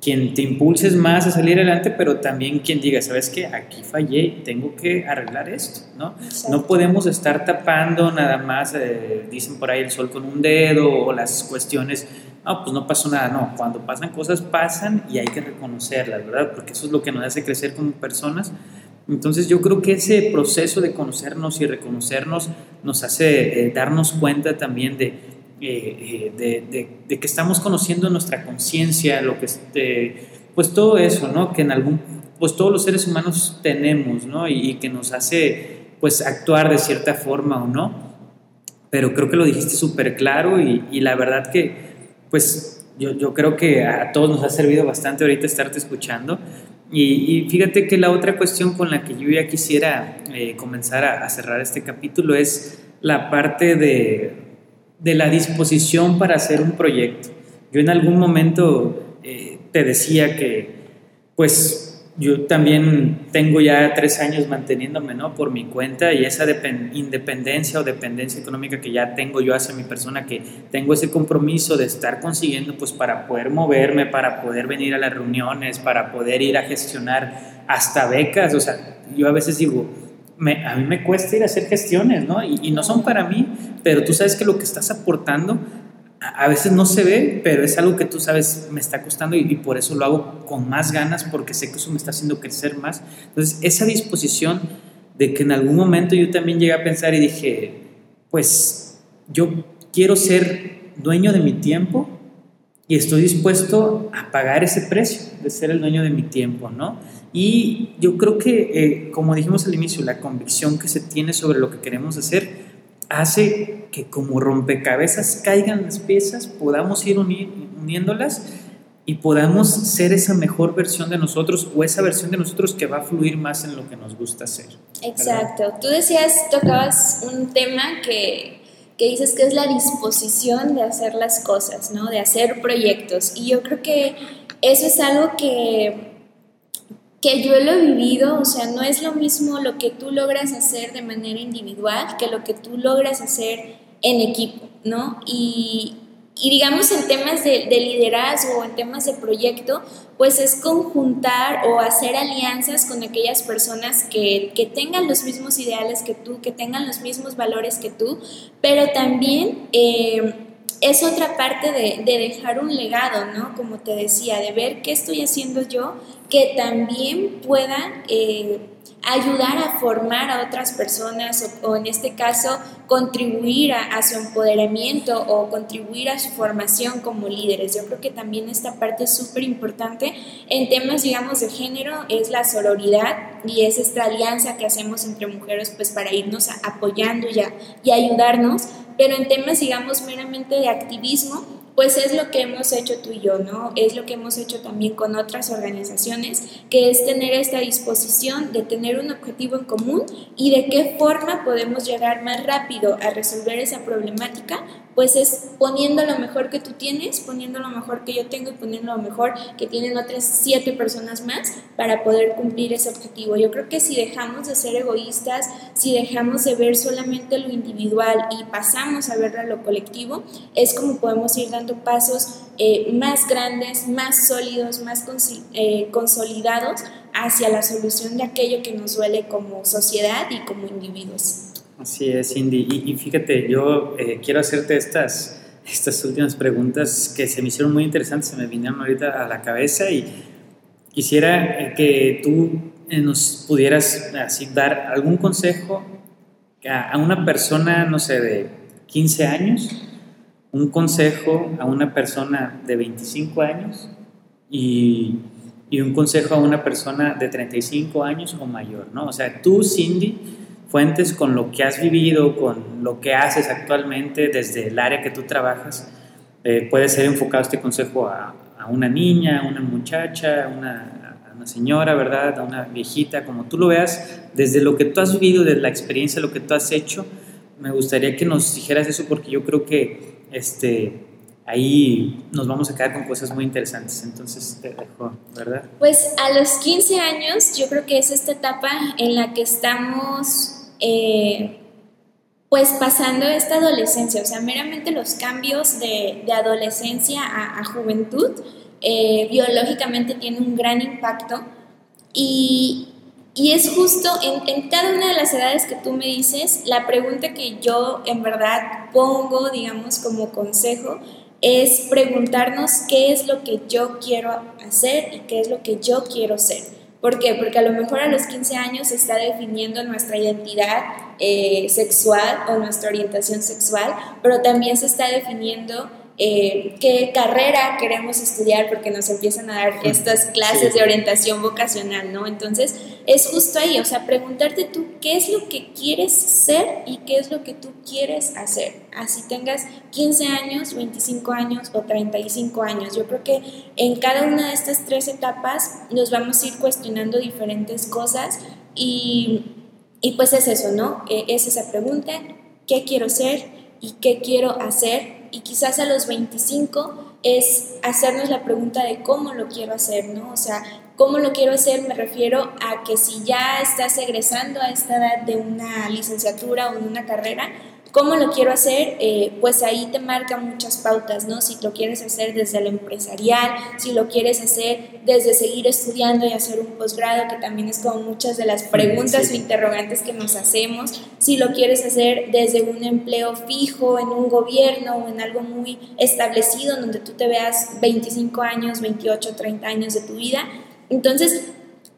quien te impulses más a salir adelante, pero también quien diga, ¿sabes qué? Aquí fallé, tengo que arreglar esto, ¿no? No podemos estar tapando nada más, eh, dicen por ahí el sol con un dedo o las cuestiones, no, pues no pasó nada, no, cuando pasan cosas pasan y hay que reconocerlas, ¿verdad? Porque eso es lo que nos hace crecer como personas. Entonces yo creo que ese proceso de conocernos y reconocernos nos hace eh, darnos cuenta también de, eh, eh, de, que estamos conociendo nuestra conciencia, lo que este, pues todo eso, ¿no? Que en algún, pues todos los seres humanos tenemos, ¿no? Y, que nos hace, pues, actuar de cierta forma o no. Pero creo que lo dijiste súper claro y, la verdad que, pues, yo, yo, creo que a todos nos ha servido bastante ahorita estarte escuchando. Y, y fíjate que la otra cuestión con la que yo ya quisiera comenzar a cerrar este capítulo es la parte de de la disposición para hacer un proyecto. Yo en algún momento eh, te decía que, pues, yo también tengo ya tres años manteniéndome, ¿no? Por mi cuenta y esa independencia o dependencia económica que ya tengo yo hacia mi persona, que tengo ese compromiso de estar consiguiendo, pues, para poder moverme, para poder venir a las reuniones, para poder ir a gestionar hasta becas. O sea, yo a veces digo, a mí me cuesta ir a hacer gestiones, ¿no? Y, no son para mí, pero tú sabes que lo que estás aportando a, veces no se ve, pero es algo que tú sabes me está costando y, por eso lo hago con más ganas porque sé que eso me está haciendo crecer más. Entonces, esa disposición de que en algún momento yo también llegué a pensar y dije, pues yo quiero ser dueño de mi tiempo y estoy dispuesto a pagar ese precio de ser el dueño de mi tiempo, ¿no? Y yo creo que, eh, como dijimos al inicio, la convicción que se tiene sobre lo que queremos hacer hace que como rompecabezas caigan las piezas, podamos ir uniéndolas y podamos ser esa mejor versión de nosotros o esa versión de nosotros que va a fluir más en lo que nos gusta hacer. Exacto. Tú decías, tocabas un tema que, que dices que es la disposición de hacer las cosas, ¿no? De hacer proyectos. Y yo creo que eso es algo que que yo lo he vivido, o sea, no es lo mismo lo que tú logras hacer de manera individual que lo que tú logras hacer en equipo, ¿no? Y, digamos en temas de, liderazgo o en temas de proyecto, pues es conjuntar o hacer alianzas con aquellas personas que, tengan los mismos ideales que tú, que tengan los mismos valores que tú, pero también... Eh, es otra parte de, dejar un legado, ¿no? Como te decía, de ver qué estoy haciendo yo que también pueda eh, ayudar a formar a otras personas o, en este caso contribuir a, su empoderamiento o contribuir a su formación como líderes. Yo creo que también esta parte es súper importante en temas, digamos, de género, es la sororidad y es esta alianza que hacemos entre mujeres pues para irnos apoyando y, y ayudarnos pero en temas, digamos, meramente de activismo, pues es lo que hemos hecho tú y yo, ¿no? Es lo que hemos hecho también con otras organizaciones, que es tener esta disposición de tener un objetivo en común y de qué forma podemos llegar más rápido a resolver esa problemática pues es poniendo lo mejor que tú tienes, poniendo lo mejor que yo tengo y poniendo lo mejor que tienen otras siete personas más para poder cumplir ese objetivo. Yo creo que si dejamos de ser egoístas, si dejamos de ver solamente lo individual y pasamos a ver a lo colectivo, es como podemos ir dando pasos eh, más grandes, más sólidos, más eh, consolidados hacia la solución de aquello que nos duele como sociedad y como individuos. Así es, Cindy. Y, fíjate, yo eh, quiero hacerte estas, estas últimas preguntas que se me hicieron muy interesantes, se me vinieron ahorita a la cabeza y quisiera eh, que tú eh, nos pudieras así dar algún consejo a, una persona, no sé, de 15 años, un consejo a una persona de 25 años y, y un consejo a una persona de 35 años o mayor, ¿no? O sea, tú, Cindy, fuentes con lo que has vivido, con lo que haces actualmente desde el área que tú trabajas. Eh, puede ser enfocado este consejo a, una niña, a una muchacha, a una, una, señora, ¿verdad? A una viejita, como tú lo veas, desde lo que tú has vivido, desde la experiencia, lo que tú has hecho. Me gustaría que nos dijeras eso porque yo creo que este, ahí nos vamos a quedar con cosas muy interesantes. Entonces te dejo, ¿verdad? Pues a los 15 años yo creo que es esta etapa en la que estamos eh, pues pasando esta adolescencia, o sea, meramente los cambios de, adolescencia a, juventud, eh, biológicamente tiene un gran impacto y, y es justo en, en, cada una de las edades que tú me dices, la pregunta que yo en verdad pongo, digamos, como consejo, es preguntarnos qué es lo que yo quiero hacer y qué es lo que yo quiero ser. ¿Por qué? Porque a lo mejor a los 15 años se está definiendo nuestra identidad eh, sexual o nuestra orientación sexual, pero también se está definiendo eh, qué carrera queremos estudiar porque nos empiezan a dar estas clases de orientación vocacional, ¿no? Entonces, es justo ahí, o sea, preguntarte tú qué es lo que quieres ser y qué es lo que tú quieres hacer. Así tengas 15 años, 25 años o 35 años. Yo creo que en cada una de estas tres etapas nos vamos a ir cuestionando diferentes cosas y, y pues es eso, ¿no? Eh, es esa pregunta, ¿qué quiero ser y qué quiero hacer? Y quizás a los 25 es hacernos la pregunta de cómo lo quiero hacer, ¿no? O sea, ¿cómo lo quiero hacer? Me refiero a que si ya estás egresando a esta edad de una licenciatura o de una carrera, ¿Cómo lo quiero hacer? Eh, pues ahí te marca muchas pautas, ¿no? Si lo quieres hacer desde el empresarial, si lo quieres hacer desde seguir estudiando y hacer un posgrado, que también es como muchas de las preguntas o interrogantes que nos hacemos, si lo quieres hacer desde un empleo fijo en un gobierno o en algo muy establecido, donde tú te veas 25 años, 28, 30 años de tu vida. Entonces,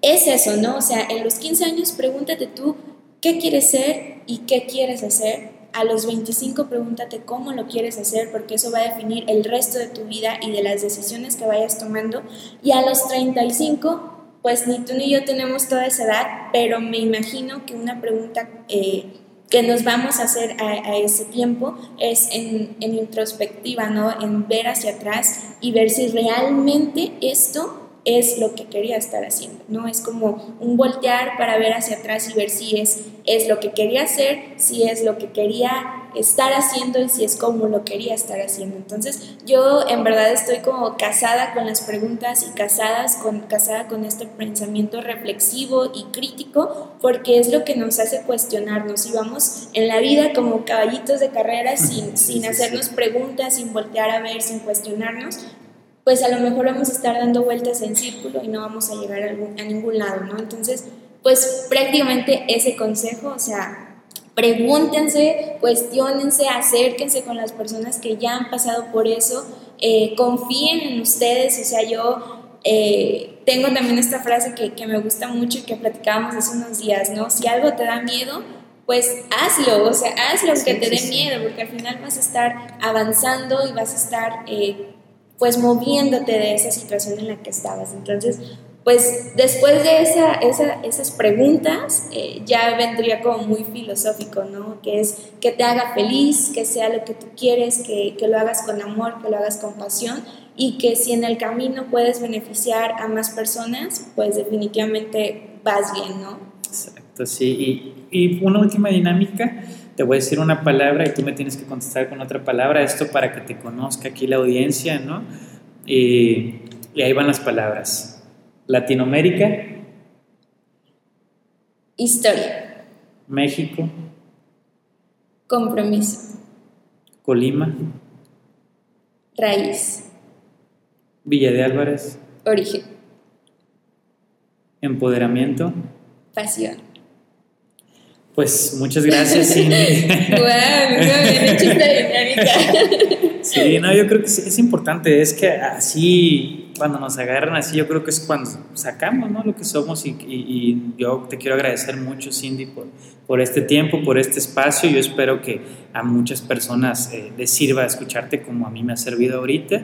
es eso, ¿no? O sea, en los 15 años pregúntate tú qué quieres ser y qué quieres hacer a los 25 pregúntate cómo lo quieres hacer porque eso va a definir el resto de tu vida y de las decisiones que vayas tomando. Y a los 35, pues ni tú ni yo tenemos toda esa edad, pero me imagino que una pregunta eh, que nos vamos a hacer a, ese tiempo es en, en introspectiva, ¿no? En ver hacia atrás y ver si realmente esto es lo que quería estar haciendo, ¿no? Es como un voltear para ver hacia atrás y ver si es, es lo que quería hacer, si es lo que quería estar haciendo y si es como lo quería estar haciendo. Entonces, yo en verdad estoy como casada con las preguntas y casadas con, casada con este pensamiento reflexivo y crítico, porque es lo que nos hace cuestionarnos y vamos en la vida como caballitos de carrera sin, sin hacernos preguntas, sin voltear a ver, sin cuestionarnos, pues a lo mejor vamos a estar dando vueltas en círculo y no vamos a llegar a, ningún lado, ¿no? Entonces, pues prácticamente ese consejo, o sea, pregúntense, cuestionense, acérquense con las personas que ya han pasado por eso, eh, confíen en ustedes, o sea, yo eh, tengo también esta frase que, que, me gusta mucho y que platicábamos hace unos días, ¿no? Si algo te da miedo, pues hazlo, o sea, hazlo que te dé miedo, porque al final vas a estar avanzando y vas a estar eh, pues moviéndote de esa situación en la que estabas. Entonces, pues después de esa, esas preguntas eh, ya vendría como muy filosófico, ¿no? Que es que te haga feliz, que sea lo que tú quieres, que, que, lo hagas con amor, que lo hagas con pasión y que si en el camino puedes beneficiar a más personas, pues definitivamente vas bien, ¿no? Exacto, sí. Y una última dinámica te voy a decir una palabra y tú me tienes que contestar con otra palabra, esto para que te conozca aquí la audiencia, ¿no? Y, y ahí van las palabras. Latinoamérica. Historia. México. Compromiso. Colima. Raíz. Villa de Álvarez. Origen. Empoderamiento. Pasión. Pues muchas gracias, Cindy. sí, no, yo creo que es, importante, es que así, cuando nos agarran así, yo creo que es cuando sacamos ¿no? lo que somos y, y, yo te quiero agradecer mucho, Cindy, por, por este tiempo, por este espacio. Yo espero que a muchas personas eh, les sirva escucharte como a mí me ha servido ahorita.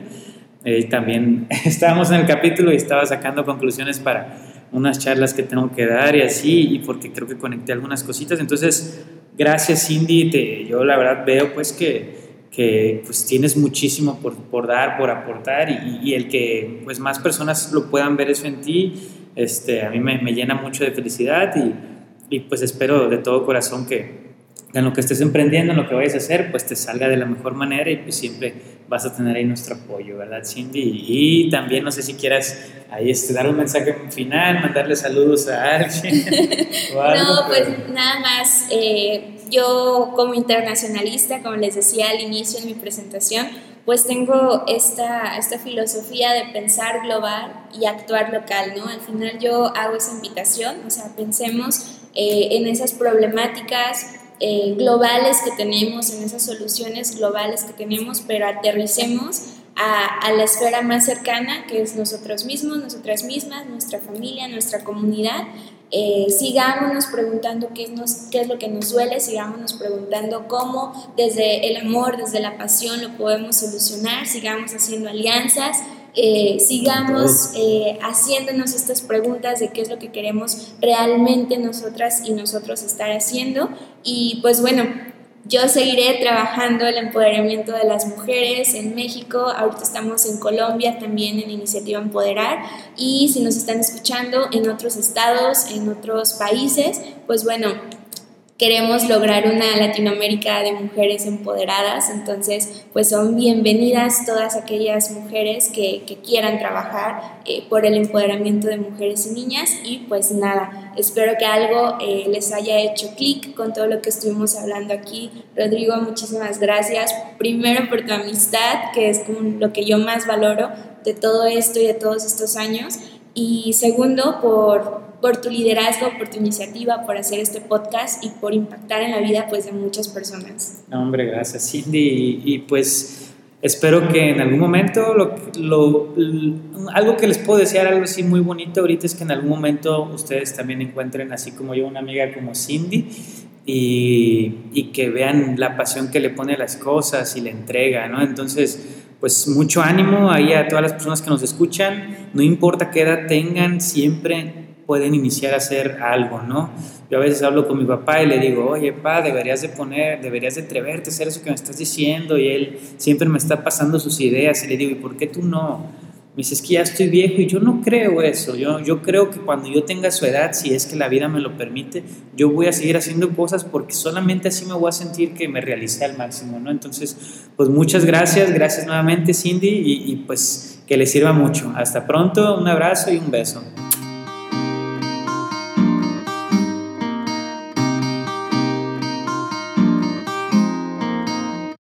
Eh, también estábamos en el capítulo y estaba sacando conclusiones para unas charlas que tengo que dar y así, y porque creo que conecté algunas cositas. Entonces, gracias Cindy, te, yo la verdad veo pues que, que pues tienes muchísimo por, por dar, por aportar, y, y, el que pues más personas lo puedan ver eso en ti, este, a mí me, me llena mucho de felicidad y, y pues espero de todo corazón que, en lo que estés emprendiendo, en lo que vayas a hacer, pues te salga de la mejor manera y pues siempre vas a tener ahí nuestro apoyo, ¿verdad, Cindy? Y también no sé si quieras ahí este, dar un mensaje final, mandarle saludos a alguien. no, pues nada más, eh, yo como internacionalista, como les decía al inicio en mi presentación, pues tengo esta, esta filosofía de pensar global y actuar local, ¿no? Al final yo hago esa invitación, o sea, pensemos eh, en esas problemáticas eh, globales que tenemos, en esas soluciones globales que tenemos, pero aterricemos a, la esfera más cercana, que es nosotros mismos, nosotras mismas, nuestra familia, nuestra comunidad. Eh, sigámonos preguntando qué, nos, qué es lo que nos duele, sigámonos preguntando cómo desde el amor, desde la pasión lo podemos solucionar, sigamos haciendo alianzas, eh, sigamos eh, haciéndonos estas preguntas de qué es lo que queremos realmente nosotras y nosotros estar haciendo. Y pues bueno, yo seguiré trabajando el empoderamiento de las mujeres en México. Ahorita estamos en Colombia también en Iniciativa Empoderar. Y si nos están escuchando en otros estados, en otros países, pues bueno, queremos lograr una Latinoamérica de mujeres empoderadas, entonces pues son bienvenidas todas aquellas mujeres que, quieran trabajar eh, por el empoderamiento de mujeres y niñas y pues nada, espero que algo eh, les haya hecho clic con todo lo que estuvimos hablando aquí. Rodrigo, muchísimas gracias, primero por tu amistad, que es lo que yo más valoro de todo esto y de todos estos años, y segundo por por tu liderazgo, por tu iniciativa, por hacer este podcast y por impactar en la vida pues, de muchas personas. No, hombre, gracias Cindy. Y, pues espero que en algún momento, lo, lo, algo que les puedo decir, algo así muy bonito ahorita es que en algún momento ustedes también encuentren, así como yo, una amiga como Cindy. Y, y que vean la pasión que le pone a las cosas y la entrega, ¿no? Entonces, pues mucho ánimo ahí a todas las personas que nos escuchan, no importa qué edad tengan, siempre pueden iniciar a hacer algo, ¿no? Yo a veces hablo con mi papá y le digo, oye, pa, deberías de poner, deberías de atreverte a hacer eso que me estás diciendo y él siempre me está pasando sus ideas y le digo, ¿y por qué tú no? Me dice, es que ya estoy viejo y yo no creo eso, yo, yo creo que cuando yo tenga su edad, si es que la vida me lo permite, yo voy a seguir haciendo cosas porque solamente así me voy a sentir que me realicé al máximo, ¿no? Entonces, pues muchas gracias, gracias nuevamente Cindy y, pues que les sirva mucho. Hasta pronto, un abrazo y un beso.